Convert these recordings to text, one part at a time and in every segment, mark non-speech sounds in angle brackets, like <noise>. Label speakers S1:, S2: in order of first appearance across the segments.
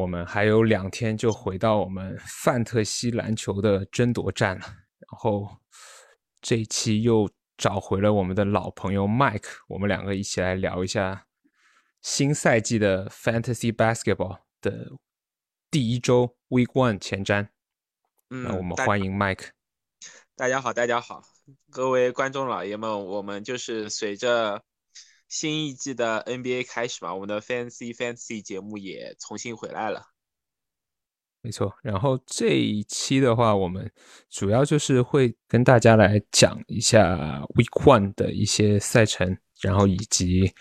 S1: 我们还有两天就回到我们范特西篮球的争夺战了。然后这一期又找回了我们的老朋友 Mike，我们两个一起来聊一下新赛季的 Fantasy Basketball 的第一周 Week One 前瞻。那我们欢迎 Mike。
S2: 大家好，大家好，各位观众老爷们，我们就是随着新一季的 NBA 开始嘛，我们的 Fancy Fancy 节目也重新回来了。
S1: 没错，然后这一期的话，我们主要就是会跟大家来讲一下 Week One 的一些赛程，然后以及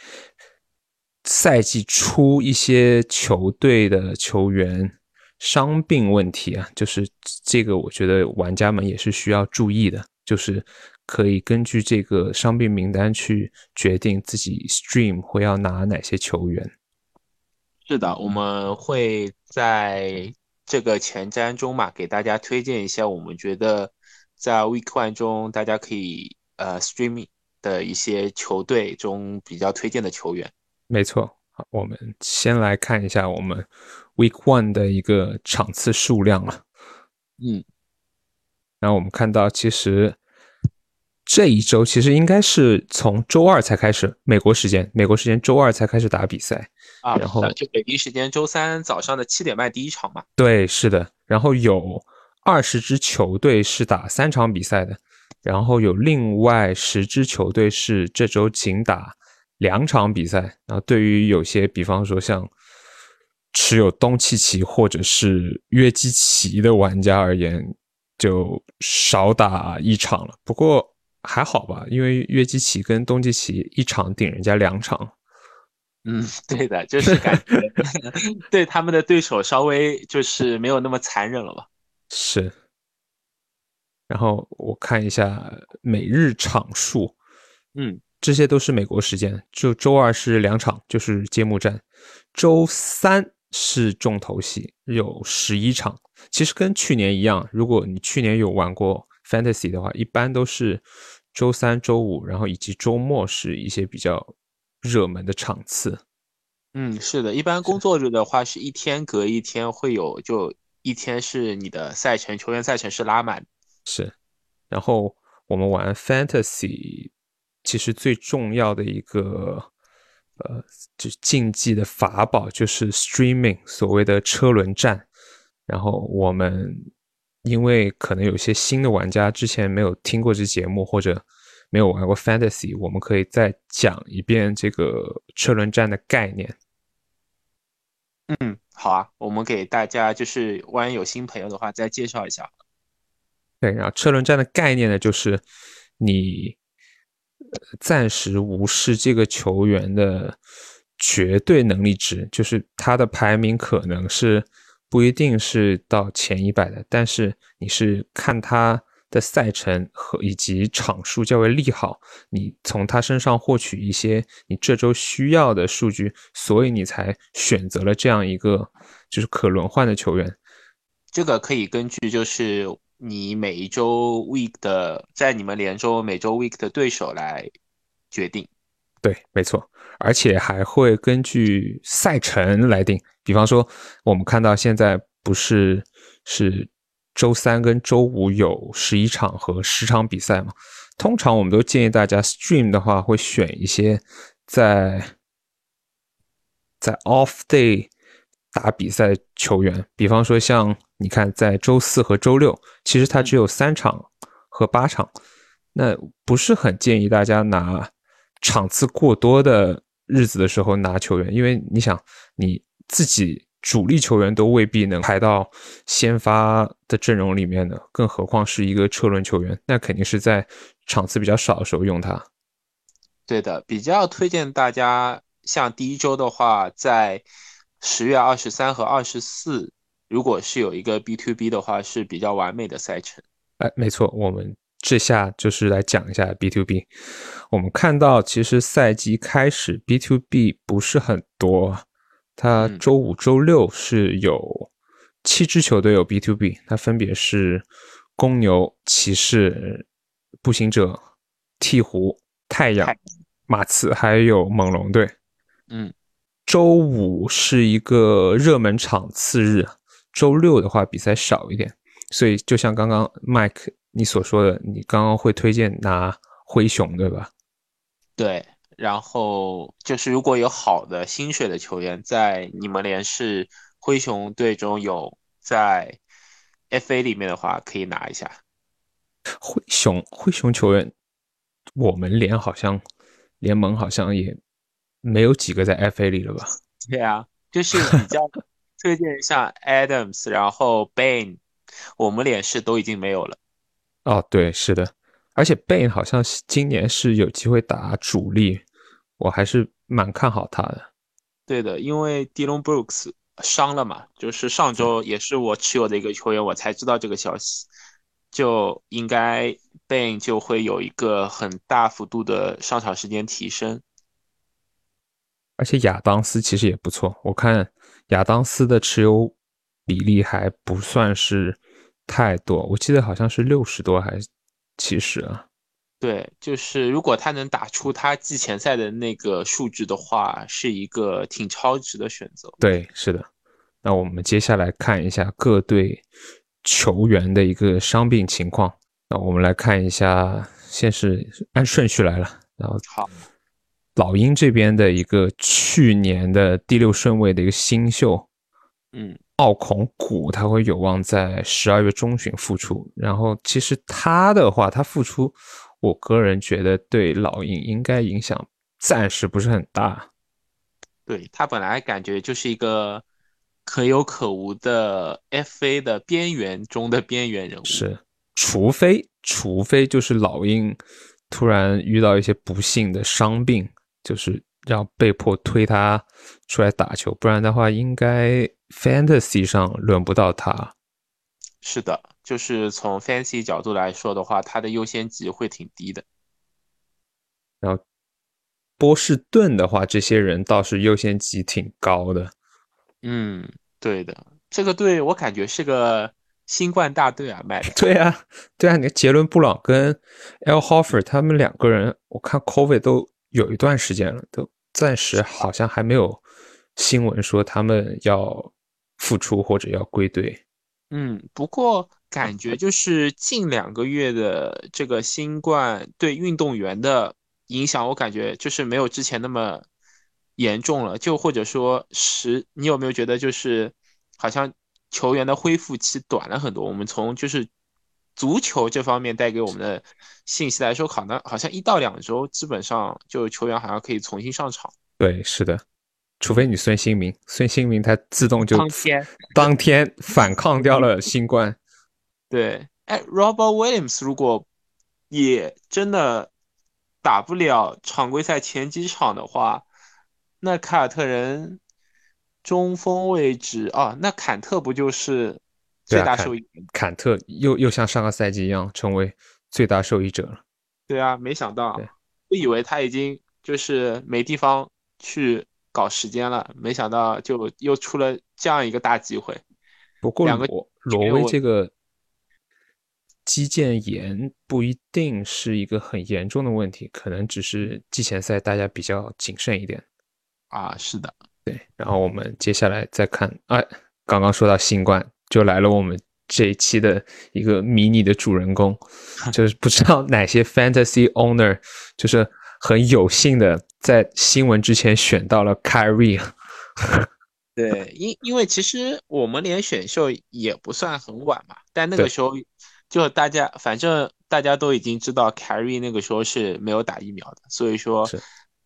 S1: 赛季初一些球队的球员伤病问题啊，就是这个我觉得玩家们也是需要注意的，就是可以根据这个伤病名单去决定自己 Stream 会要拿哪些球员。
S2: 是的，我们会在。这个前瞻中嘛，给大家推荐一下，我们觉得在 Week One 中大家可以呃 Streaming 的一些球队中比较推荐的球员。
S1: 没错，好，我们先来看一下我们 Week One 的一个场次数量了。
S2: 嗯，
S1: 然后我们看到其实。这一周其实应该是从周二才开始，美国时间，美国时间周二才开始打比赛
S2: 啊。
S1: 然后
S2: 就北京时间周三早上的七点半第一场嘛。
S1: 对，是的。然后有二十支球队是打三场比赛的，然后有另外十支球队是这周仅打两场比赛。然后对于有些，比方说像持有东契奇或者是约基奇的玩家而言，就少打一场了。不过。还好吧，因为约基奇跟东契奇一场顶人家两场。
S2: 嗯，对的，就是感觉 <laughs> 对他们的对手稍微就是没有那么残忍了吧？
S1: 是。然后我看一下每日场数，
S2: 嗯，
S1: 这些都是美国时间。就周二是两场，就是揭幕战；周三是重头戏，有十一场。其实跟去年一样，如果你去年有玩过。Fantasy 的话，一般都是周三、周五，然后以及周末是一些比较热门的场次。
S2: 嗯，是的，一般工作日的话是一天隔一天会有，就一天是你的赛程，球员赛程是拉满。
S1: 是，然后我们玩 Fantasy，其实最重要的一个呃，就竞技的法宝就是 Streaming，所谓的车轮战。然后我们。因为可能有些新的玩家之前没有听过这节目，或者没有玩过 Fantasy，我们可以再讲一遍这个车轮战的概念。
S2: 嗯，好啊，我们给大家就是万一有新朋友的话，再介绍一下。
S1: 对，然后车轮战的概念呢，就是你暂时无视这个球员的绝对能力值，就是他的排名可能是。不一定是到前一百的，但是你是看他的赛程和以及场数较为利好，你从他身上获取一些你这周需要的数据，所以你才选择了这样一个就是可轮换的球员。
S2: 这个可以根据就是你每一周 week 的在你们连周每周 week 的对手来决定。
S1: 对，没错，而且还会根据赛程来定。比方说，我们看到现在不是是周三跟周五有十一场和十场比赛吗？通常我们都建议大家 stream 的话，会选一些在在 off day 打比赛球员。比方说，像你看，在周四和周六，其实它只有三场和八场，那不是很建议大家拿场次过多的日子的时候拿球员，因为你想你。自己主力球员都未必能排到先发的阵容里面的，更何况是一个车轮球员，那肯定是在场次比较少的时候用他。
S2: 对的，比较推荐大家，像第一周的话，在十月二十三和二十四，如果是有一个 B to B 的话，是比较完美的赛程。
S1: 哎，没错，我们这下就是来讲一下 B to B。我们看到，其实赛季开始 B to B 不是很多。他周五、周六是有七支球队有 B to B，它分别是公牛、骑士、步行者、鹈鹕、太阳、马刺，还有猛龙队。
S2: 嗯，
S1: 周五是一个热门场次日，周六的话比赛少一点，所以就像刚刚 Mike 你所说的，你刚刚会推荐拿灰熊对吧？
S2: 对，然后就是如果有好的薪水的球员在你们联是灰熊队中有在 FA 里面的话，可以拿一下。
S1: 灰熊灰熊球员，我们联好像联盟好像也没有几个在 FA 里了吧？
S2: 对啊，就是比较 <laughs> 推荐像 Adams，然后 Bain，我们联是都已经没有了。
S1: 哦，对，是的，而且 Bain 好像今年是有机会打主力，我还是蛮看好他的。
S2: 对的，因为 Dylan Brooks 伤了嘛，就是上周也是我持有的一个球员，我才知道这个消息。就应该 Bain 就会有一个很大幅度的上场时间提升，
S1: 而且亚当斯其实也不错，我看亚当斯的持有比例还不算是太多，我记得好像是六十多还是七十啊？
S2: 对，就是如果他能打出他季前赛的那个数据的话，是一个挺超值的选择。
S1: 对，是的。那我们接下来看一下各队。球员的一个伤病情况，那我们来看一下，先是按顺序来了，然后
S2: 好，
S1: 老鹰这边的一个去年的第六顺位的一个新秀，
S2: 嗯，
S1: 奥孔古，他会有望在十二月中旬复出，然后其实他的话，他复出，我个人觉得对老鹰应该影响暂时不是很大，
S2: 对他本来感觉就是一个。可有可无的 FA 的边缘中的边缘人物
S1: 是，除非除非就是老鹰突然遇到一些不幸的伤病，就是要被迫推他出来打球，不然的话，应该 Fantasy 上轮不到他。
S2: 是的，就是从 Fantasy 角度来说的话，他的优先级会挺低的。
S1: 然后波士顿的话，这些人倒是优先级挺高的。
S2: 嗯，对的，这个队我感觉是个新冠大队啊，卖的。
S1: 对啊，对啊，你看杰伦布朗跟 L Hoffer 他们两个人，我看 Covid 都有一段时间了，都暂时好像还没有新闻说他们要复出或者要归队。
S2: 嗯，不过感觉就是近两个月的这个新冠对运动员的影响，我感觉就是没有之前那么。严重了，就或者说是，你有没有觉得就是好像球员的恢复期短了很多？我们从就是足球这方面带给我们的信息来说，可能好像一到两周，基本上就球员好像可以重新上场。
S1: 对，是的，除非你孙兴民，孙兴民他自动就
S2: 当天
S1: 当天反抗掉了新冠。
S2: 对，哎，Robert Williams 如果也真的打不了常规赛前几场的话。那凯尔特人中锋位置啊，那坎特不就是最大受益？
S1: 坎特又又像上个赛季一样成为最大受益者了。
S2: 对啊，没想到，我以为他已经就是没地方去搞时间了，没想到就又出了这样一个大机会。
S1: 不过罗罗威这个肌腱炎不一定是一个很严重的问题，可能只是季前赛大家比较谨慎一点。
S2: 啊，是的，
S1: 对。然后我们接下来再看，哎，刚刚说到新冠，就来了我们这一期的一个迷你的主人公，<laughs> 就是不知道哪些 fantasy owner 就是很有幸的在新闻之前选到了 Kyrie。
S2: 对，因因为其实我们连选秀也不算很晚嘛，但那个时候就大家反正大家都已经知道 Kyrie 那个时候是没有打疫苗的，所以说。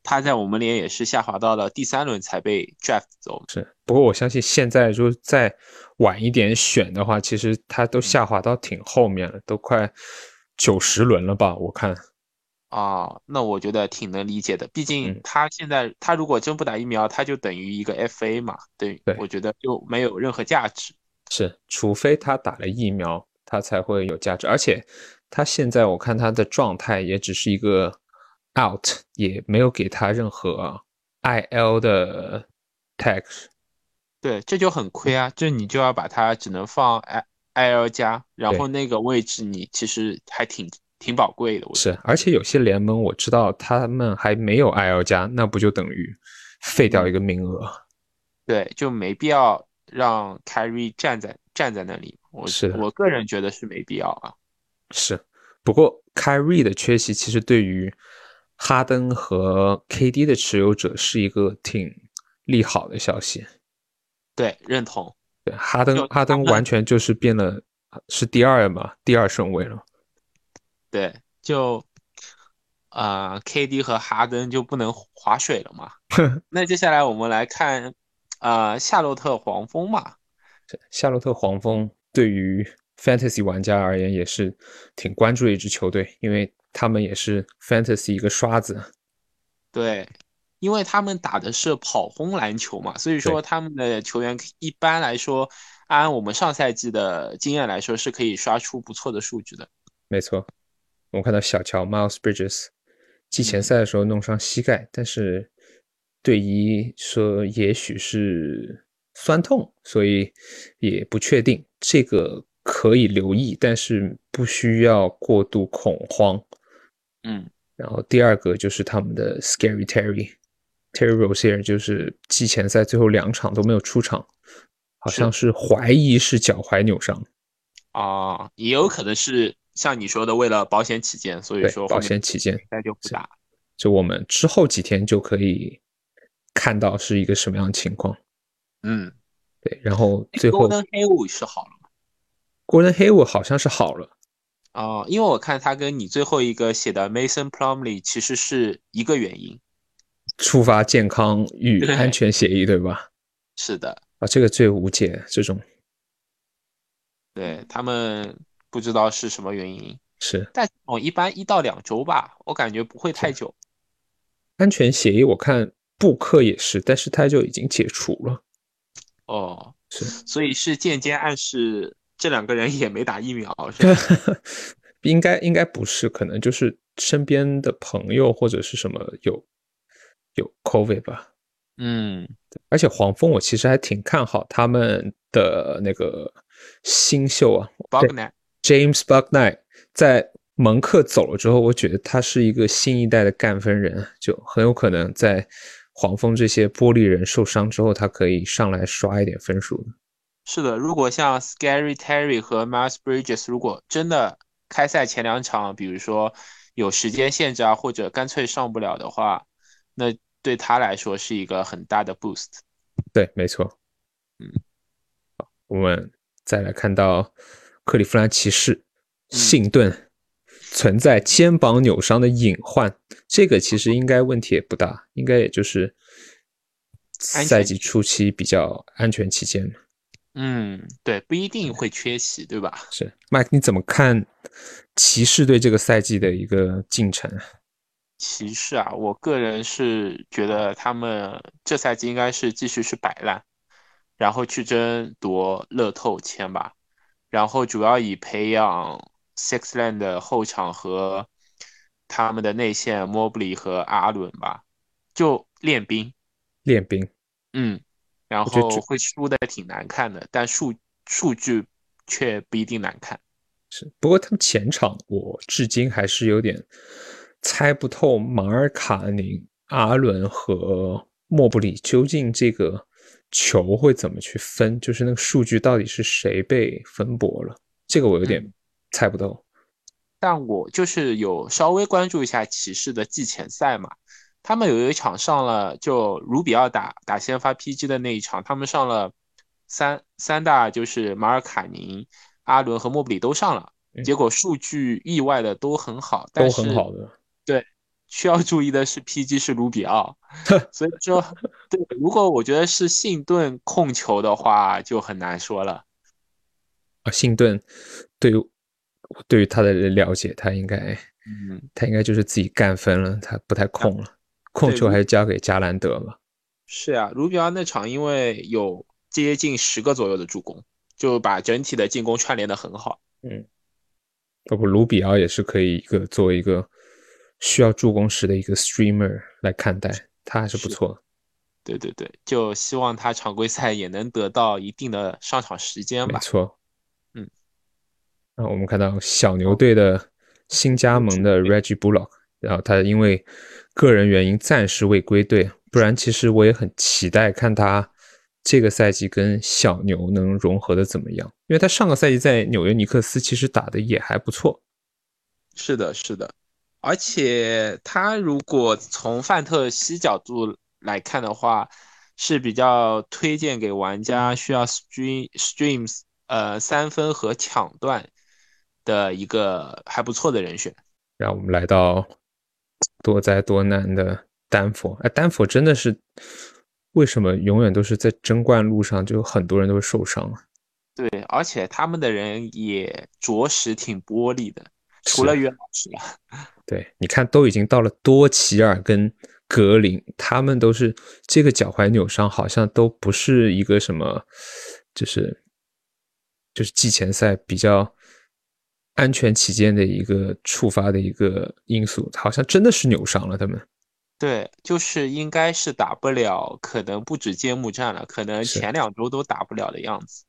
S2: 他在我们连也是下滑到了第三轮才被 draft 走。
S1: 是，不过我相信现在就再晚一点选的话，其实他都下滑到挺后面了，都快九十轮了吧？我看。
S2: 啊，那我觉得挺能理解的，毕竟他现在他如果真不打疫苗，他就等于一个 FA 嘛，对，
S1: 对，
S2: 我觉得就没有任何价值。
S1: 是，除非他打了疫苗，他才会有价值。而且他现在我看他的状态也只是一个。out 也没有给他任何 IL 的 tax，
S2: 对，这就很亏啊！这你就要把它只能放 I IL 加，然后那个位置你其实还挺挺宝贵的。
S1: 是，而且有些联盟我知道他们还没有 IL 加，那不就等于废掉一个名额。
S2: 对，就没必要让 Carry 站在站在那里。我
S1: 是
S2: 我个人觉得是没必要啊。
S1: 是，不过 carry 的缺席其实对于哈登和 KD 的持有者是一个挺利好的消息。
S2: 对，认同。
S1: 对，哈登哈登完全就是变了，是第二嘛，第二顺位了。
S2: 对，就啊、k d 和哈登就不能划水了嘛。<laughs> 那接下来我们来看啊、夏洛特黄蜂嘛。
S1: 夏洛特黄蜂对于 Fantasy 玩家而言也是挺关注的一支球队，因为他们也是 Fantasy 一个刷子。
S2: 对，因为他们打的是跑轰篮球嘛，所以说他们的球员一般来说，按我们上赛季的经验来说，是可以刷出不错的数据的。
S1: 没错，我们看到小乔 Miles Bridges 季前赛的时候弄伤膝盖，但是队医说也许是酸痛，所以也不确定，这个可以留意，但是不需要过度恐慌。
S2: 嗯，
S1: 然后第二个就是他们的 Scary Terry。Terry Rozier 就是季前赛最后两场都没有出场，好像是怀疑是脚踝扭伤
S2: 啊，也有可能是像你说的，为了保险起见，所以说
S1: 保险起见，
S2: 那就不打。
S1: 就我们之后几天就可以看到是一个什么样的情况。
S2: 嗯，
S1: 对。然后最后
S2: Gordon Hayward 是好了吗
S1: ？Gordon Hayward 好像是好了。
S2: 哦，因为我看他跟你最后一个写的 Mason Plumley 其实是一个原因。
S1: 触发健康与安全协议，对吧？
S2: 是的，
S1: 啊，这个最无解，这种，
S2: 对他们不知道是什么原因，
S1: 是，
S2: 但我，一般一到两周吧，我感觉不会太久。
S1: 安全协议我看布克也是，但是他就已经解除了。
S2: 哦，
S1: 是，
S2: 所以是间接暗示这两个人也没打疫苗，是吧？<laughs>
S1: 应该应该不是，可能就是身边的朋友或者是什么有。有 COVID 吧，
S2: 嗯，
S1: 而且黄蜂我其实还挺看好他们的那个新秀啊
S2: e
S1: James Bucknight 在蒙克走了之后，我觉得他是一个新一代的干分人，就很有可能在黄蜂这些玻璃人受伤之后，他可以上来刷一点分数。
S2: 是的，如果像 Scary Terry 和 Miles Bridges 如果真的开赛前两场，比如说有时间限制啊，或者干脆上不了的话。那对他来说是一个很大的 boost。
S1: 对，没错。嗯，好，我们再来看到克利夫兰骑士信顿存在肩膀扭伤的隐患，这个其实应该问题也不大，应该也就是赛季初期比较安全期间。
S2: 嗯，对，不一定会缺席，对吧？
S1: 是，Mike，你怎么看骑士队这个赛季的一个进程？
S2: 骑士啊，我个人是觉得他们这赛季应该是继续是摆烂，然后去争夺乐透签吧，然后主要以培养 Sixland 的后场和他们的内线 Mobley 和阿伦吧，就练兵，
S1: 练兵，
S2: 嗯，然后会输的挺难看的，但数数据却不一定难看。
S1: 是，不过他们前场我至今还是有点。猜不透马尔卡宁、阿伦和莫布里究竟这个球会怎么去分，就是那个数据到底是谁被分薄了，这个我有点猜不透。
S2: 但我就是有稍微关注一下骑士的季前赛嘛，他们有一场上了，就卢比奥打打先发 PG 的那一场，他们上了三三大，就是马尔卡宁、阿伦和莫布里都上了，结果数据意外的都很好，
S1: 都很好的。
S2: 对，需要注意的是，PG 是卢比奥，<laughs> 所以说，对，如果我觉得是信顿控球的话，就很难说了。
S1: 啊，信顿对于对于他的了解，他应该，
S2: 嗯，
S1: 他应该就是自己干分了，他不太控了，控球还是交给加兰德嘛。
S2: 是啊，卢比奥那场因为有接近十个左右的助攻，就把整体的进攻串联的很好。
S1: 嗯，包括卢比奥也是可以一个作为一个。需要助攻时的一个 streamer 来看待，他还是不错。
S2: 对对对，就希望他常规赛也能得到一定的上场时间吧。
S1: 没错，
S2: 嗯。
S1: 那我们看到小牛队的新加盟的 Reggie Bullock，然后他因为个人原因暂时未归队，不然其实我也很期待看他这个赛季跟小牛能融合的怎么样，因为他上个赛季在纽约尼克斯其实打的也还不错。
S2: 是的，是的，而且他如果从范特西角度来看的话，是比较推荐给玩家需要 stream streams 呃三分和抢断的一个还不错的人选。
S1: 让我们来到多灾多难的丹佛，哎，丹佛真的是为什么永远都是在争冠路上就很多人都受伤啊？
S2: 对，而且他们的人也着实挺玻璃的。除了约老师
S1: 了，对，你看都已经到了多奇尔跟格林，他们都是这个脚踝扭伤，好像都不是一个什么，就是就是季前赛比较安全起见的一个触发的一个因素，好像真的是扭伤了他们。
S2: 对，就是应该是打不了，可能不止揭幕战了，可能前两周都打不了的样子。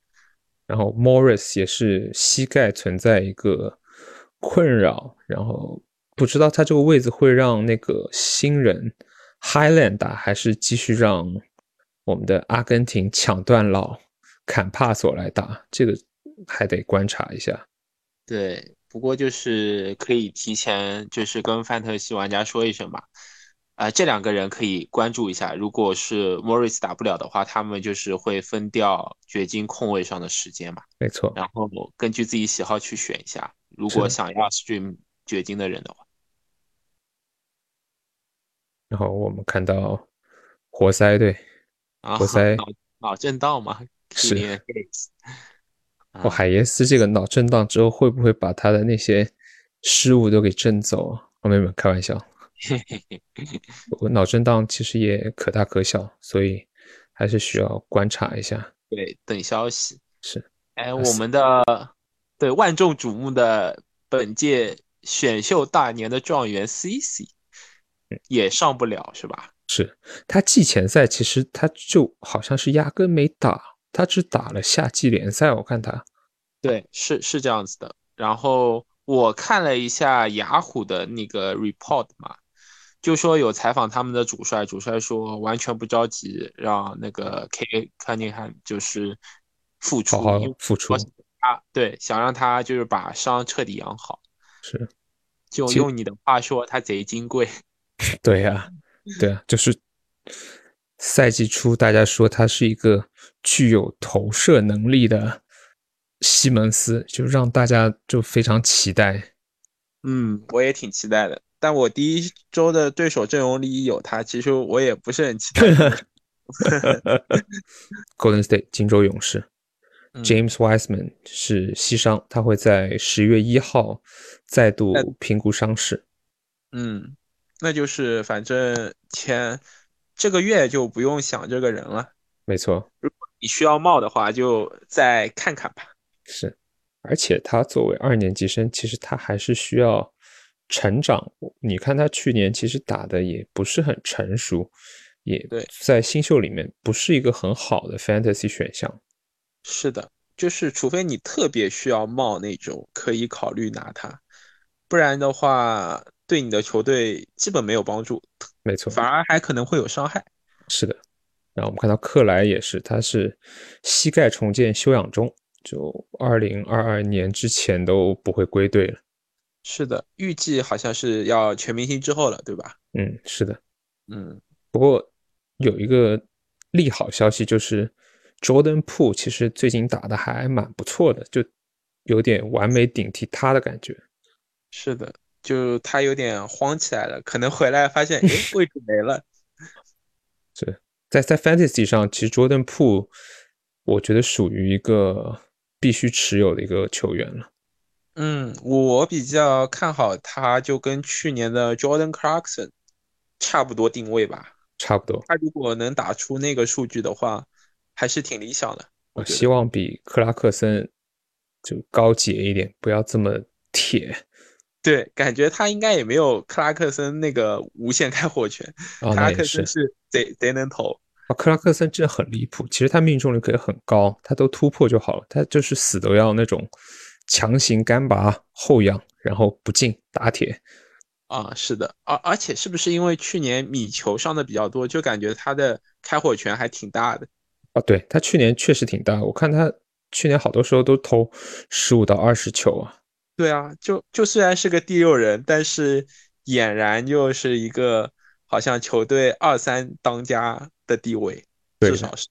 S1: 然后 Morris 也是膝盖存在一个。困扰，然后不知道他这个位置会让那个新人 Highland 打，还是继续让我们的阿根廷抢断佬坎帕索来打，这个还得观察一下。
S2: 对，不过就是可以提前就是跟范特西玩家说一声吧，啊，这两个人可以关注一下。如果是 Morris 打不了的话，他们就是会分掉掘金空位上的时间嘛。
S1: 没错，
S2: 然后根据自己喜好去选一下。如果想要 stream 掘金的人的话，
S1: 然后我们看到活塞队，活塞
S2: 脑脑震荡嘛，
S1: 是。哦海耶斯这个脑震荡之后，会不会把他的那些失误都给震走啊？朋友们，开玩笑。<laughs> 我脑震荡其实也可大可小，所以还是需要观察一下。
S2: 对，等消息。
S1: 是。
S2: 哎，我们的。对万众瞩目的本届选秀大年的状元 C C，也上不了是吧？
S1: 是他季前赛其实他就好像是压根没打，他只打了夏季联赛。我看他，
S2: 对，是是这样子的。然后我看了一下雅虎的那个 report 嘛，就说有采访他们的主帅，主帅说完全不着急让那个 K <laughs> Cunningham 就是复出，
S1: 好好复出。
S2: 啊，对，想让他就是把伤彻底养好，
S1: 是，
S2: 就用你的话说，他贼金贵。<laughs>
S1: 对呀，对啊，就是赛季初大家说他是一个具有投射能力的西蒙斯，就让大家就非常期待。
S2: 嗯，我也挺期待的，但我第一周的对手阵容里有他，其实我也不是很期待。<laughs> <laughs>
S1: Golden State 金州勇士。James Wiseman 是膝伤，他会在十月一号再度评估伤势。
S2: 嗯，那就是反正前这个月就不用想这个人了。
S1: 没错，
S2: 如果你需要冒的话，就再看看吧。
S1: 是，而且他作为二年级生，其实他还是需要成长。你看他去年其实打的也不是很成熟，也在新秀里面不是一个很好的 fantasy 选项。
S2: 是的，就是除非你特别需要冒那种，可以考虑拿他，不然的话，对你的球队基本没有帮助。
S1: 没错，
S2: 反而还可能会有伤害。
S1: 是的，然后我们看到克莱也是，他是膝盖重建休养中，就二零二二年之前都不会归队了。
S2: 是的，预计好像是要全明星之后了，对吧？
S1: 嗯，是的，
S2: 嗯，
S1: 不过有一个利好消息就是。Jordan p o o 其实最近打的还蛮不错的，就有点完美顶替他的感觉。
S2: 是的，就他有点慌起来了，可能回来发现，哎，位置没了。<laughs>
S1: 是在在 Fantasy 上，其实 Jordan Po 我觉得属于一个必须持有的一个球员了。
S2: 嗯，我比较看好他，就跟去年的 Jordan Clarkson 差不多定位吧。
S1: 差不多。
S2: 他如果能打出那个数据的话。还是挺理想的。
S1: 我希望比克拉克森就高洁一点，不要这么铁。
S2: 对，感觉他应该也没有克拉克森那个无限开火权。克拉克森是贼贼能投。
S1: 啊，克拉克森真的很离谱。其实他命中率可以很高，他都突破就好了。他就是死都要那种强行干拔后仰，然后不进打铁。
S2: 啊，是的，而而且是不是因为去年米球上的比较多，就感觉他的开火权还挺大的？
S1: 哦，对他去年确实挺大，我看他去年好多时候都投十五到二十球啊。
S2: 对啊，就就虽然是个第六人，但是俨然就是一个好像球队二三当家的地位，至少是。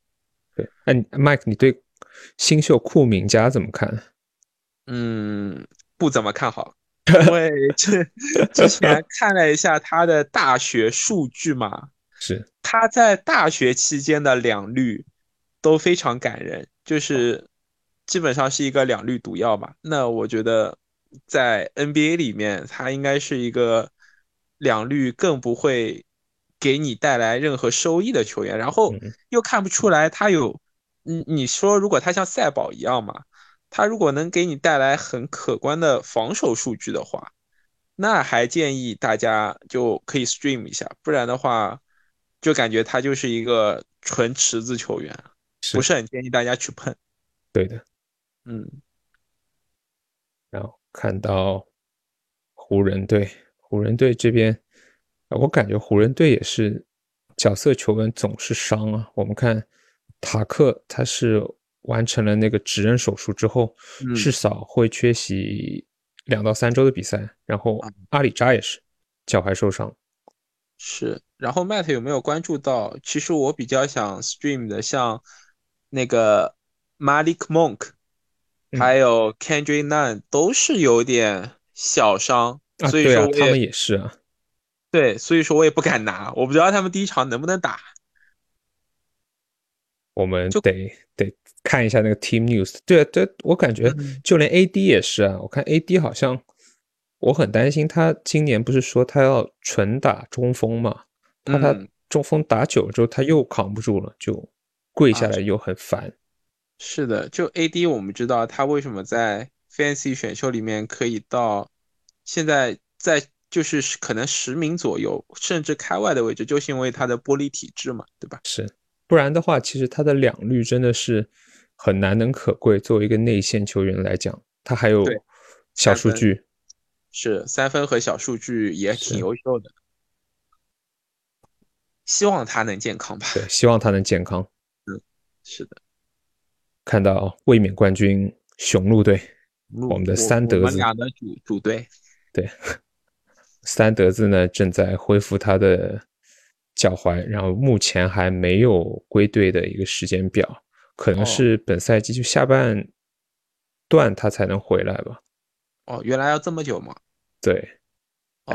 S1: 对，哎，Mike，你对新秀库明加怎么看？<laughs>
S2: 嗯，不怎么看好。因为 <laughs> 这之前看了一下他的大学数据嘛，<laughs>
S1: 是
S2: 他在大学期间的两率都非常感人，就是基本上是一个两率毒药吧。那我觉得在 NBA 里面，他应该是一个两率更不会给你带来任何收益的球员。然后又看不出来他有，你你说如果他像赛宝一样嘛？他如果能给你带来很可观的防守数据的话，那还建议大家就可以 stream 一下，不然的话，就感觉他就是一个纯池子球员，不是很建议大家去碰。
S1: 对的，
S2: 嗯。
S1: 看到湖人队，湖人队这边，我感觉湖人队也是角色球员总是伤啊。我们看塔克，他是。完成了那个指认手术之后，至少会缺席两到三周的比赛。然后阿里扎也是脚踝受伤。
S2: 是，然后 Matt 有没有关注到？其实我比较想 stream 的，像那个 Malik Monk，还有 Kendrick Nunn 都是有点小伤，所以说
S1: 他们也是啊。
S2: 对，所以说我也不敢拿，我不知道他们第一场能不能打。
S1: 我们就得得。看一下那个 Team News，对啊，对，我感觉就连 AD 也是啊。我看 AD 好像，我很担心他今年不是说他要纯打中锋嘛？怕他中锋打久了之后他又扛不住了，就跪下来又很烦。
S2: 是的，就 AD 我们知道他为什么在 Fancy 选秀里面可以到现在在就是可能十名左右，甚至开外的位置，就是因为他的玻璃体质嘛，对吧？
S1: 是，不然的话，其实他的两率真的是。很难能可贵。作为一个内线球员来讲，他还有小数据，
S2: 是三分和小数据也挺优秀的。希望他能健康吧。
S1: 对，希望他能健康。<laughs>
S2: 嗯，是的。
S1: 看到卫冕冠军雄鹿队，我们的三德子，我
S2: 们俩的主主队。
S1: 对，三德子呢正在恢复他的脚踝，然后目前还没有归队的一个时间表。可能是本赛季就下半段他才能回来吧。
S2: 哦，原来要这么久吗？
S1: 对，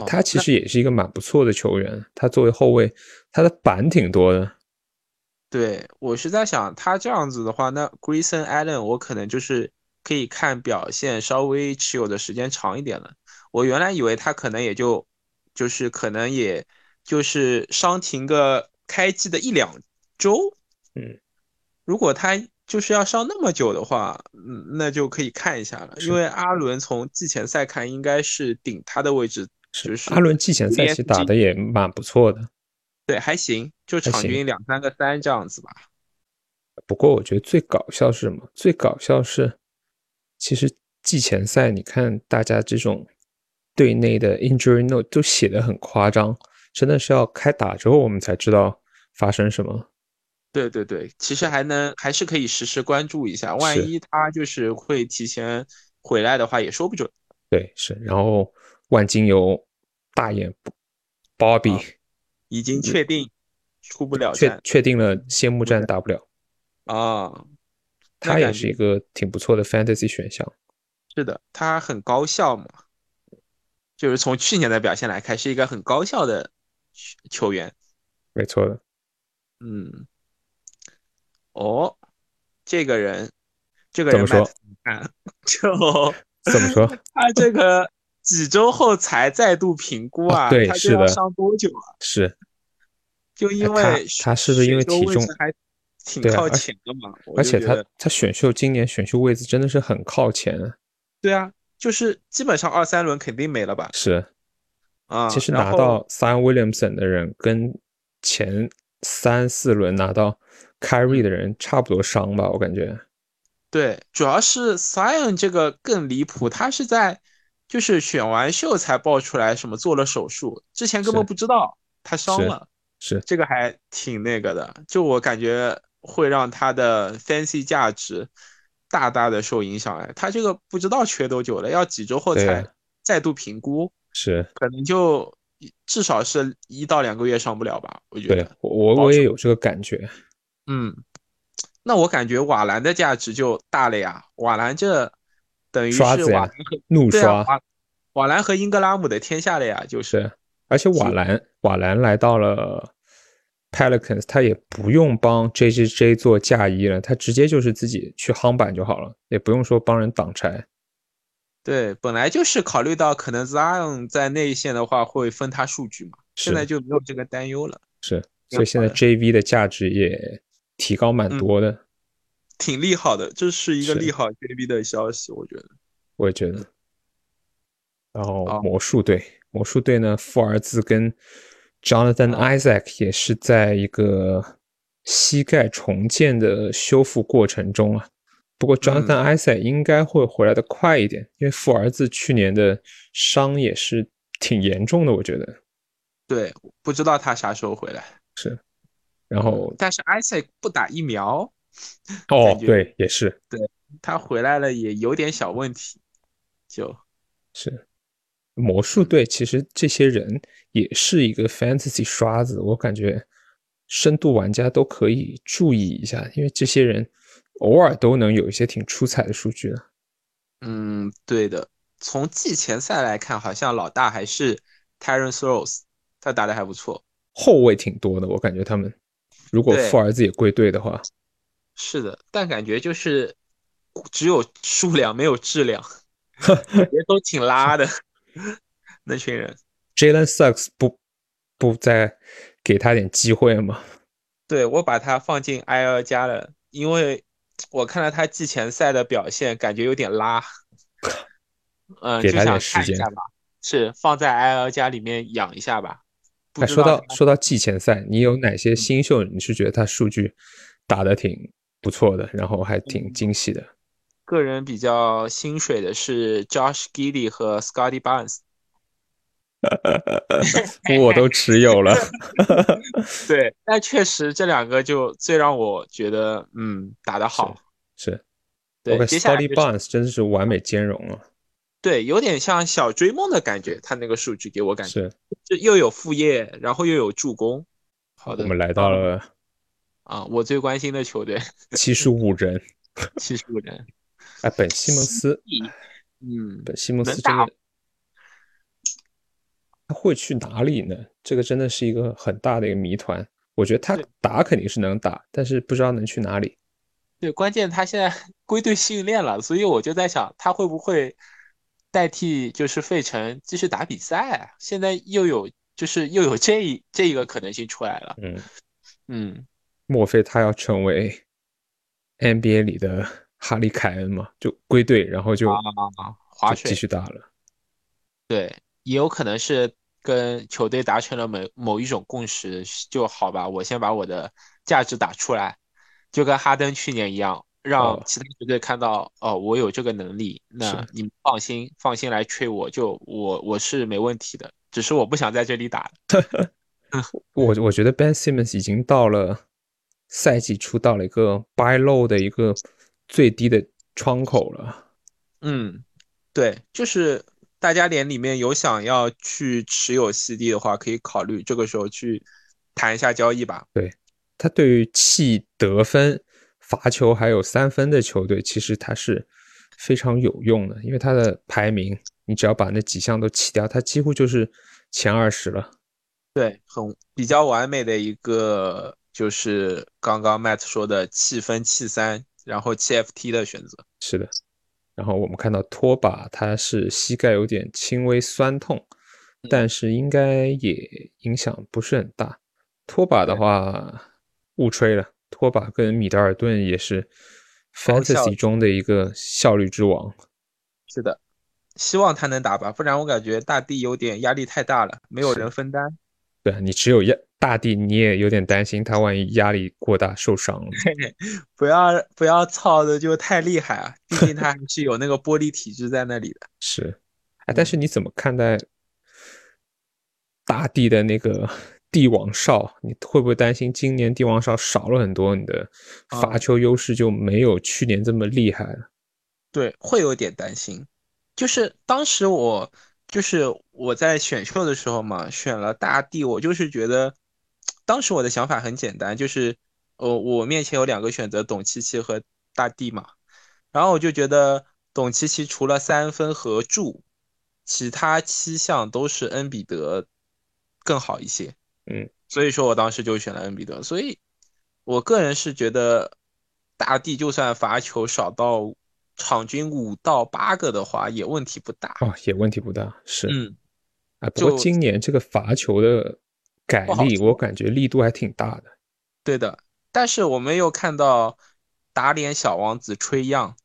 S1: 他其实也是一个蛮不错的球员。他作为后卫，他的板挺多的。
S2: 对我是在想，他这样子的话，那 Grayson Allen 我可能就是可以看表现稍微持有的时间长一点了。我原来以为他可能也就就是可能也就是伤停个开季的一两周。
S1: 嗯。
S2: 如果他就是要上那么久的话，嗯，那就可以看一下了。因为阿伦从季前赛看，应该是顶他的位置。是
S1: 阿伦季前赛期打的也蛮不错的，
S2: 对，还行，就场均两三个三这样子吧。
S1: 不过我觉得最搞笑是什么？最搞笑是，其实季前赛你看大家这种队内的 injury note 都写的很夸张，真的是要开打之后我们才知道发生什么。
S2: 对对对，其实还能还是可以实时关注一下，万一他就是会提前回来的话，也说不准。
S1: 对，是。然后万金油大眼 Bobby
S2: 已经确定出不了
S1: 确，确定了谢幕战打不了
S2: 啊。
S1: 他也是一个挺不错的 Fantasy 选项。
S2: 是的，他很高效嘛，就是从去年的表现来看，是一个很高效的球员。
S1: 没错的，
S2: 嗯。哦，这个人，这个人
S1: 怎么说？<laughs>
S2: 就
S1: 怎么说？
S2: 他这个几周后才再度评估啊？
S1: 对，
S2: 是的。上多久啊？
S1: 是，
S2: 就因为
S1: 他是不是因为体重
S2: 还挺靠前的嘛？
S1: 而且他他选秀今年选秀位置真的是很靠前。
S2: 对啊，就是基本上二三轮肯定没了吧？
S1: 是
S2: 啊，
S1: 其实拿到 Sam Williamson 的人跟前三四轮拿到。carry 的人差不多伤吧，我感觉。
S2: 对，主要是 Sion 这个更离谱，他是在就是选完秀才爆出来什么做了手术，之前根本不知道他伤了，
S1: 是
S2: 这个还挺那个的，就我感觉会让他的 fancy 价值大大的受影响。哎，他这个不知道缺多久了，要几周后才再度评估，
S1: 是
S2: 可能就至少是一到两个月上不了吧？我觉得，
S1: 我我也有这个感觉。
S2: 嗯，那我感觉瓦兰的价值就大了呀，瓦兰这。等于是瓦兰和
S1: 怒刷
S2: 瓦瓦兰和英格拉姆的天下了呀，就是，
S1: 而且瓦兰瓦兰来到了 Pelicans，他也不用帮 J J J 做嫁衣了，他直接就是自己去夯板就好了，也不用说帮人挡拆。
S2: 对，本来就是考虑到可能 Zion 在内线的话会分他数据嘛，现在就没有这个担忧了。
S1: 是，所以现在 J V 的价值也提高蛮多的。
S2: 挺利好的，这是一个利好 JB 的消息，我觉得。
S1: 我也觉得。然后魔术队，魔术队呢，富儿子跟 Jonathan Isaac 也是在一个膝盖重建的修复过程中啊。不过 Jonathan Isaac 应该会回来的快一点，因为富儿子去年的伤也是挺严重的，我觉得。
S2: 对，不知道他啥时候回来。
S1: 是。然后，
S2: 但是 Isaac 不打疫苗。<laughs>
S1: 哦，对，也是，
S2: 对他回来了也有点小问题，就是。
S1: 魔术队其实这些人也是一个 fantasy 刷子，我感觉深度玩家都可以注意一下，因为这些人偶尔都能有一些挺出彩的数据的。
S2: 嗯，对的，从季前赛来看，好像老大还是 Terence Rose，他打的还不错，
S1: 后卫挺多的，我感觉他们。如果富儿子也归队的话。
S2: 是的，但感觉就是只有数量没有质量，<laughs> 也都挺拉的 <laughs> 那群人。
S1: Jalen Sucks 不不再给他点机会吗？
S2: 对我把他放进 IL 加了，因为我看了他季前赛的表现，感觉有点拉。<laughs> 嗯，
S1: 给
S2: 他
S1: 点时间
S2: 吧。是放在 IL 加里面养一下吧。
S1: 哎，说到说到季前赛，你有哪些新秀？你是觉得他数据打的挺？不错的，然后还挺惊喜的。
S2: 个人比较心水的是 Josh Giddey 和 Scotty Barnes，<laughs>
S1: 我都持有了。<laughs>
S2: 对，但确实这两个就最让我觉得，嗯，打得好。
S1: 是，
S2: 对
S1: ，Scotty Barnes 真的是完美兼容了。
S2: 对，有点像小追梦的感觉，他那个数据给我感觉
S1: 是，
S2: 就又有副业，然后又有助攻。好的，
S1: 我们来到了。
S2: 啊，我最关心的球队，
S1: 七十五人，<laughs>
S2: 七十五人。
S1: 哎，本西蒙斯，
S2: 嗯，
S1: 本西蒙斯这个他会去哪里呢？这个真的是一个很大的一个谜团。我觉得他打肯定是能打，但是不知道能去哪里。
S2: 对，关键他现在 <laughs> 归队训练了，所以我就在想，他会不会代替就是费城继续打比赛？现在又有就是又有这一这一个可能性出来了。
S1: 嗯
S2: 嗯。
S1: 莫非他要成为 NBA 里的哈利凯恩嘛？就归队，然后就
S2: 滑
S1: 继续打了。
S2: 对，也有可能是跟球队达成了某某一种共识，就好吧。我先把我的价值打出来，就跟哈登去年一样，让其他球队看到哦，我有这个能力。那你们放心，放心来吹我，就我我是没问题的，只是我不想在这里打。<laughs>
S1: 我我觉得 Ben Simmons 已经到了。赛季出到了一个 buy low 的一个最低的窗口了。
S2: 嗯，对，就是大家连里面有想要去持有 CD 的话，可以考虑这个时候去谈一下交易吧。
S1: 对他对于弃得分、罚球还有三分的球队，其实他是非常有用的，因为他的排名，你只要把那几项都弃掉，他几乎就是前二十了。
S2: 对，很比较完美的一个。就是刚刚 Matt 说的气分气三，然后气 FT 的选择
S1: 是的。然后我们看到拖把他是膝盖有点轻微酸痛，但是应该也影响不是很大。拖把的话误吹了，拖把跟米德尔顿也是 Fantasy 中的一个效率之王。
S2: 是的，希望他能打吧，不然我感觉大地有点压力太大了，没有人分担。
S1: 对你只有压大地，你也有点担心他万一压力过大受伤了。
S2: 不要不要操的就太厉害啊！毕竟他还是有那个玻璃体质在那里的。<laughs>
S1: 是，哎，但是你怎么看待大地的那个帝王哨？你会不会担心今年帝王哨少了很多，你的罚球优势就没有去年这么厉害了？
S2: 对，会有点担心。就是当时我就是我在选秀的时候嘛，选了大地，我就是觉得当时我的想法很简单，就是呃，我面前有两个选择，董琪琪和大帝嘛，然后我就觉得董琪琪除了三分和助。其他七项都是恩比德更好一些，
S1: 嗯，
S2: 所以说我当时就选了恩比德。所以，我个人是觉得大帝就算罚球少到场均五到八个的话，也问题不大
S1: 哦，也问题不大，是，
S2: 嗯，
S1: 啊，不过今年这个罚球的改力，我感觉力度还挺大的。
S2: 对的，但是我们又看到打脸小王子吹样。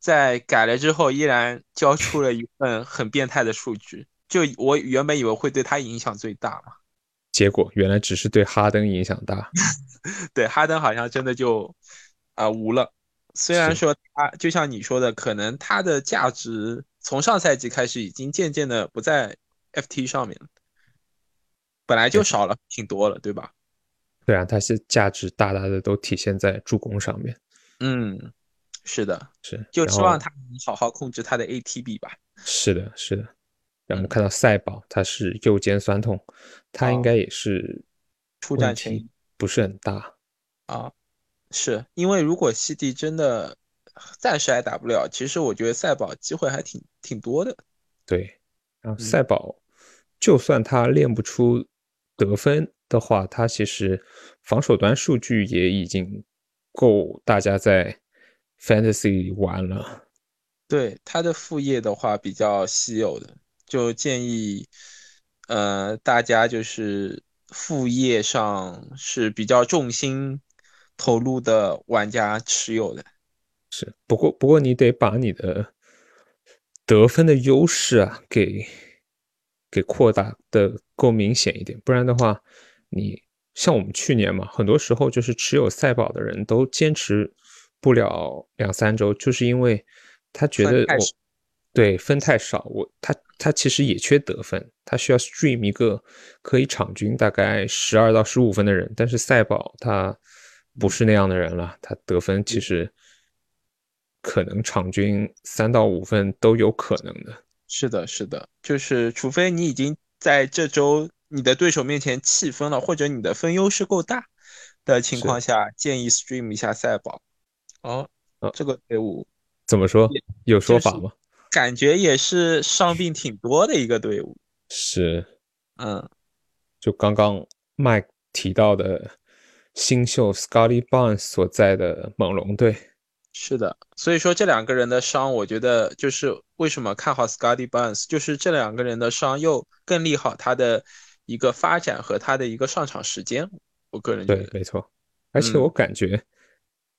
S2: 在改了之后，依然交出了一份很变态的数据。就我原本以为会对他影响最大嘛，
S1: 结果原来只是对哈登影响大。<laughs>
S2: 对哈登好像真的就啊无了。虽然说他就像你说的，可能他的价值从上赛季开始已经渐渐的不在 FT 上面了，本来就少了挺多了，对吧？
S1: 对啊，他是价值大大的都体现在助攻上面。
S2: 嗯。是的，
S1: 是
S2: 就希望他能好好控制他的 ATB 吧。
S1: 是的，是的。然后我们看到赛宝，他是右肩酸痛，他应该也是
S2: 出战前
S1: 不是很大
S2: 啊。是因为如果西迪真的暂时还打不了，其实我觉得赛宝机会还挺挺多的。
S1: 对，然后赛宝就算他练不出得分的话，他其实防守端数据也已经够大家在。Fantasy 玩了，
S2: 对他的副业的话比较稀有的，就建议，呃，大家就是副业上是比较重心投入的玩家持有的。
S1: 是，不过不过你得把你的得分的优势啊给给扩大的够明显一点，不然的话，你像我们去年嘛，很多时候就是持有赛宝的人都坚持。不了两三周，就是因为他觉得我对分太少，我他他其实也缺得分，他需要 stream 一个可以场均大概十二到十五分的人，但是赛宝他不是那样的人了，他得分其实可能场均三到五分都有可能的。
S2: 是的，是的，就是除非你已经在这周你的对手面前弃分了，或者你的分优势够大的情况下，建议 stream 一下赛宝。哦，这个队伍
S1: 怎么说？有说法吗？
S2: 感觉也是伤病挺多的一个队伍。
S1: 是，
S2: 嗯，
S1: 就刚刚 Mike 提到的新秀 Scotty Barnes 所在的猛龙队。
S2: 是的，所以说这两个人的伤，我觉得就是为什么看好 Scotty Barnes，就是这两个人的伤又更利好他的一个发展和他的一个上场时间。我个人觉得，
S1: 对，没错。而且我感觉。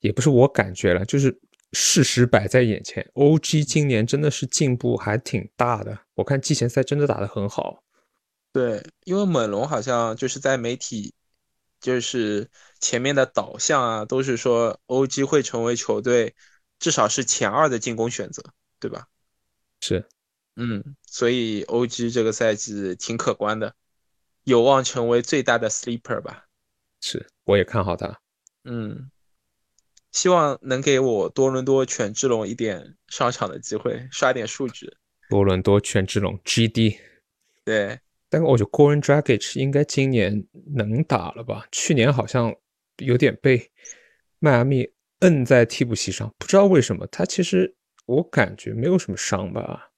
S1: 也不是我感觉了，就是事实摆在眼前。O.G. 今年真的是进步还挺大的，我看季前赛真的打得很好。
S2: 对，因为猛龙好像就是在媒体，就是前面的导向啊，都是说 O.G. 会成为球队至少是前二的进攻选择，对吧？
S1: 是，
S2: 嗯，所以 O.G. 这个赛季挺可观的，有望成为最大的 sleeper 吧？
S1: 是，我也看好他。
S2: 嗯。希望能给我多伦多犬之龙一点上场的机会，刷点数据。
S1: 多伦多犬之龙 GD，
S2: 对，
S1: 但是我觉得 Goran Dragic 应该今年能打了吧？去年好像有点被迈阿密摁在替补席上，不知道为什么。他其实我感觉没有什么伤吧？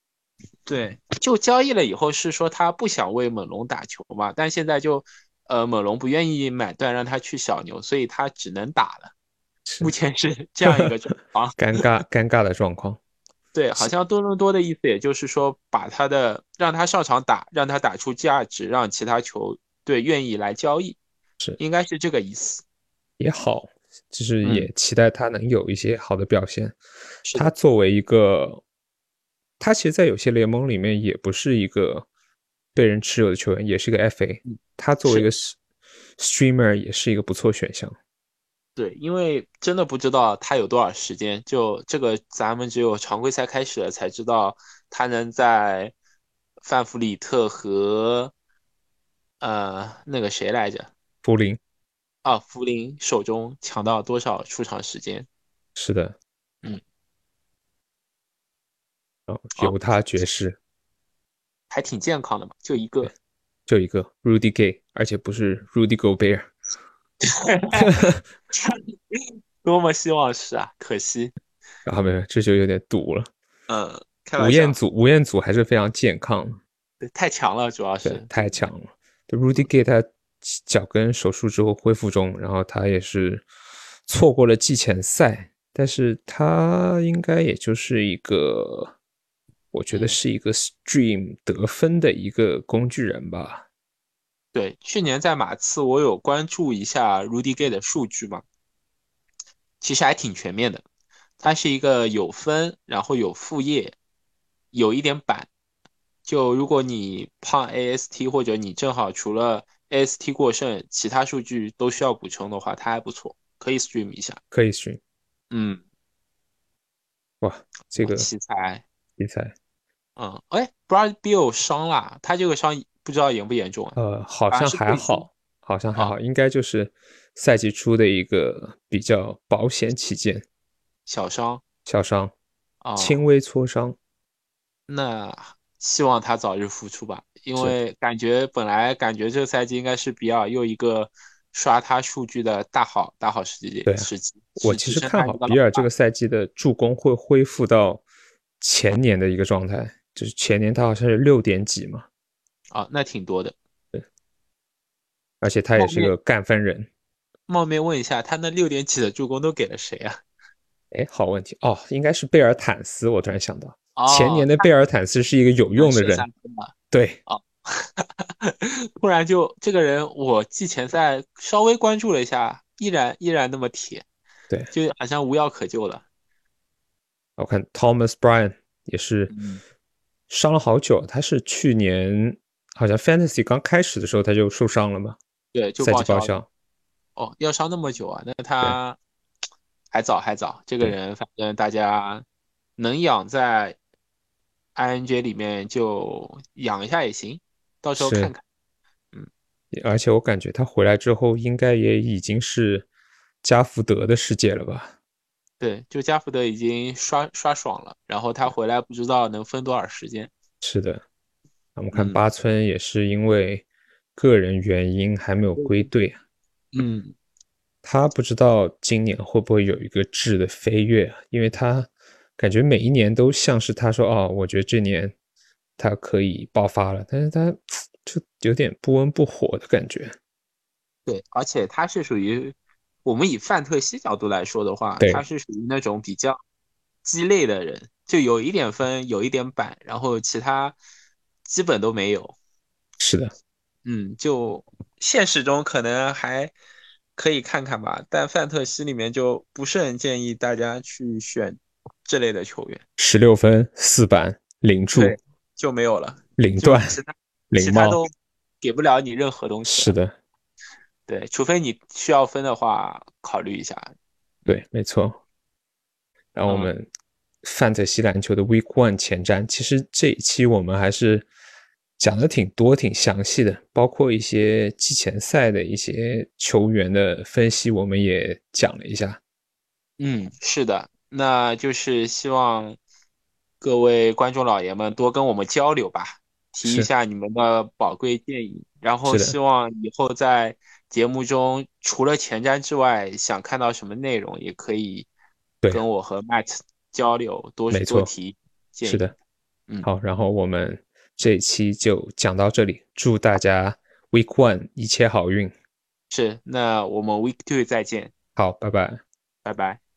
S3: 对，就交易了以后是说他不想为猛龙打球嘛，但现在就呃猛龙不愿意买断让他去小牛，所以他只能打了。目前是这样一个状况，<laughs>
S1: 尴尬尴尬的状况。
S3: 对，好像多伦多的意思，也就是说，把他的让他上场打，让他打出价值，让其他球队愿意来交易，
S1: 是
S3: 应该是这个意思。
S1: 也好，就是也期待他能有一些好的表现。他作为一个，他其实，在有些联盟里面也不是一个被人持有的球员，也是个 FA。他作为一个 streamer，也是一个不错选项。
S3: 对，因为真的不知道他有多少时间，就这个咱们只有常规赛开始了才知道他能在
S2: 范弗里特和呃那个谁来着？
S1: 福林
S2: 啊，福林手中抢到多少出场时间？
S1: 是的，
S2: 嗯，
S1: 哦，犹他爵士
S2: 还挺健康的嘛，就一个，
S1: 就一个 Rudy Gay，而且不是 Rudy Gobert，<laughs>
S2: 多么希望是啊，可惜
S1: 啊，没有，这就有点堵了。
S2: 嗯，
S1: 吴彦祖，吴彦祖还是非常健康的，
S2: 对，太强了，主要是
S1: 太强了。就 Rudy Gay 他脚跟手术之后恢复中，然后他也是错过了季前赛，但是他应该也就是一个，我觉得是一个 stream 得分的一个工具人吧。
S2: 对，去年在马刺我有关注一下 Rudy Gay 的数据嘛，其实还挺全面的。他是一个有分，然后有副业，有一点板。就如果你胖 AST 或者你正好除了 AST 过剩，其他数据都需要补充的话，他还不错，可以 stream 一下。
S1: 可以 stream。
S2: 嗯。
S1: 哇，这个
S2: 奇才，
S1: 奇才。
S2: 嗯，哎，Brad Bill 伤了，他这个伤不知道严不严重啊？
S1: 呃，好像还好，好像还好，应该就是赛季初的一个比较保险起见。
S2: 小伤，
S1: 小伤，
S2: 啊，
S1: 轻微挫伤。
S2: 那希望他早日复出吧，因为感觉本来感觉这个赛季应该是比尔又一个刷他数据的大好大好时机。
S1: 对，
S2: 时机。
S1: 我其实看好比尔这个赛季的助攻会恢复到前年的一个状态，就是前年他好像是六点几嘛。
S2: 啊，那挺多的。
S1: 对，而且他也是个干分人。
S2: 冒昧问一下，他那六点几的助攻都给了谁啊？
S1: 哎，好问题哦，应该是贝尔坦斯。我突然想到，前年的贝尔坦斯是一个有用的人。对，
S2: 哦，<laughs> 突然就这个人，我季前赛稍微关注了一下，依然依然那么铁。
S1: 对，
S2: 就好像无药可救了。
S1: 我看 Thomas Bryan 也是伤了好久，他是去年好像 Fantasy 刚开始的时候他就受伤了嘛？
S2: 对，就
S1: 赛季报销。
S2: 哦，要伤那么久啊？那他。还早还早，这个人反正大家能养在 ING 里面就养一下也行，到时候看看。嗯，
S1: 而且我感觉他回来之后应该也已经是加福德的世界了吧？
S2: 对，就加福德已经刷刷爽了，然后他回来不知道能分多少时间。
S1: 是的，我们看八村也是因为个人原因还没有归队啊。
S2: 嗯。
S1: 他不知道今年会不会有一个质的飞跃，因为他感觉每一年都像是他说哦，我觉得这年他可以爆发了，但是他 <tsk> 就有点不温不火的感觉。
S2: 对，而且他是属于我们以范特西角度来说的话，他是属于那种比较鸡肋的人，就有一点分，有一点板，然后其他基本都没有。
S1: 是的，
S2: 嗯，就现实中可能还。可以看看吧，但范特西里面就不是很建议大家去选这类的球员。
S1: 十六分四板零助
S2: 就没有了，
S1: 零段
S2: 零帽都给不了你任何东西。
S1: 是的，
S2: 对，除非你需要分的话，考虑一下。
S1: 对，没错。然后我们范特西篮球的 Week One 前瞻，其实这一期我们还是。讲的挺多、挺详细的，包括一些季前赛的一些球员的分析，我们也讲了一下。
S2: 嗯，是的，那就是希望各位观众老爷们多跟我们交流吧，提一下你们的宝贵建议。然后希望以后在节目中，除了前瞻之外，想看到什么内容，也可以跟我和 Matt 交流，多多提建
S1: 议。是的，嗯，好，然后我们。这一期就讲到这里，祝大家 Week One 一切好运。
S2: 是，那我们 Week Two 再见。
S1: 好，拜拜，
S2: 拜拜。